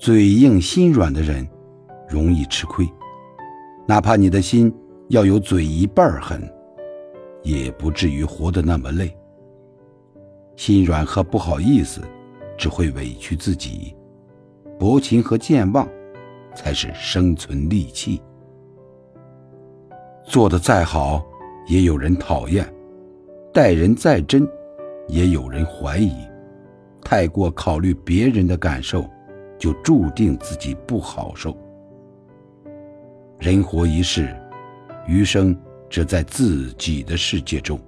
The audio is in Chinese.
嘴硬心软的人，容易吃亏。哪怕你的心要有嘴一半狠，也不至于活得那么累。心软和不好意思，只会委屈自己；薄情和健忘，才是生存利器。做得再好，也有人讨厌；待人再真，也有人怀疑。太过考虑别人的感受，就注定自己不好受。人活一世，余生只在自己的世界中。